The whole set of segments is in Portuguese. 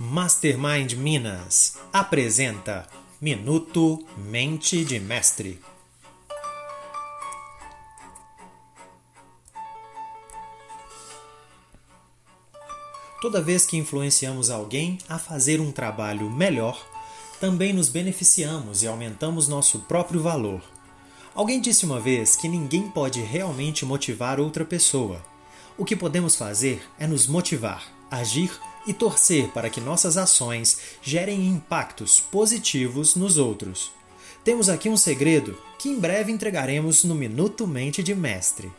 Mastermind Minas apresenta Minuto Mente de Mestre. Toda vez que influenciamos alguém a fazer um trabalho melhor, também nos beneficiamos e aumentamos nosso próprio valor. Alguém disse uma vez que ninguém pode realmente motivar outra pessoa. O que podemos fazer é nos motivar, agir e torcer para que nossas ações gerem impactos positivos nos outros. Temos aqui um segredo que em breve entregaremos no Minuto Mente de Mestre.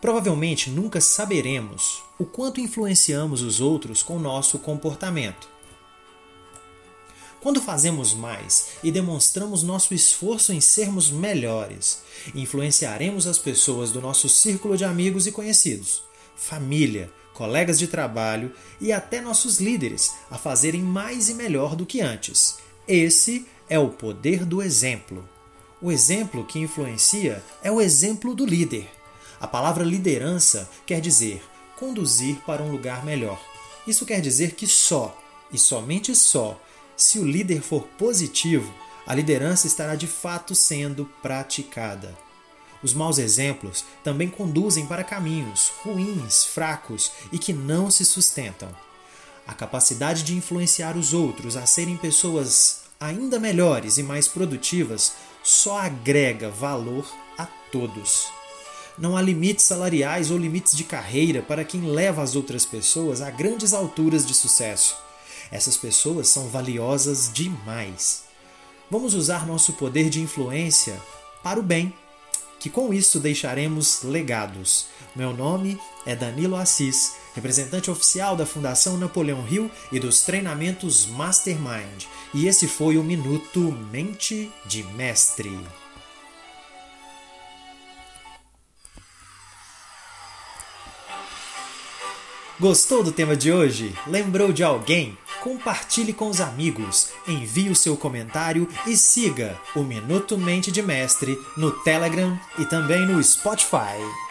Provavelmente nunca saberemos o quanto influenciamos os outros com nosso comportamento. Quando fazemos mais e demonstramos nosso esforço em sermos melhores, influenciaremos as pessoas do nosso círculo de amigos e conhecidos, família, colegas de trabalho e até nossos líderes a fazerem mais e melhor do que antes. Esse é o poder do exemplo. O exemplo que influencia é o exemplo do líder. A palavra liderança quer dizer conduzir para um lugar melhor. Isso quer dizer que só, e somente só, se o líder for positivo, a liderança estará de fato sendo praticada. Os maus exemplos também conduzem para caminhos ruins, fracos e que não se sustentam. A capacidade de influenciar os outros a serem pessoas ainda melhores e mais produtivas só agrega valor a todos. Não há limites salariais ou limites de carreira para quem leva as outras pessoas a grandes alturas de sucesso. Essas pessoas são valiosas demais. Vamos usar nosso poder de influência para o bem que com isso deixaremos legados. Meu nome é Danilo Assis, representante oficial da Fundação Napoleão Hill e dos treinamentos Mastermind, e esse foi o Minuto Mente de Mestre. Gostou do tema de hoje? Lembrou de alguém? Compartilhe com os amigos, envie o seu comentário e siga o Minuto Mente de Mestre no Telegram e também no Spotify.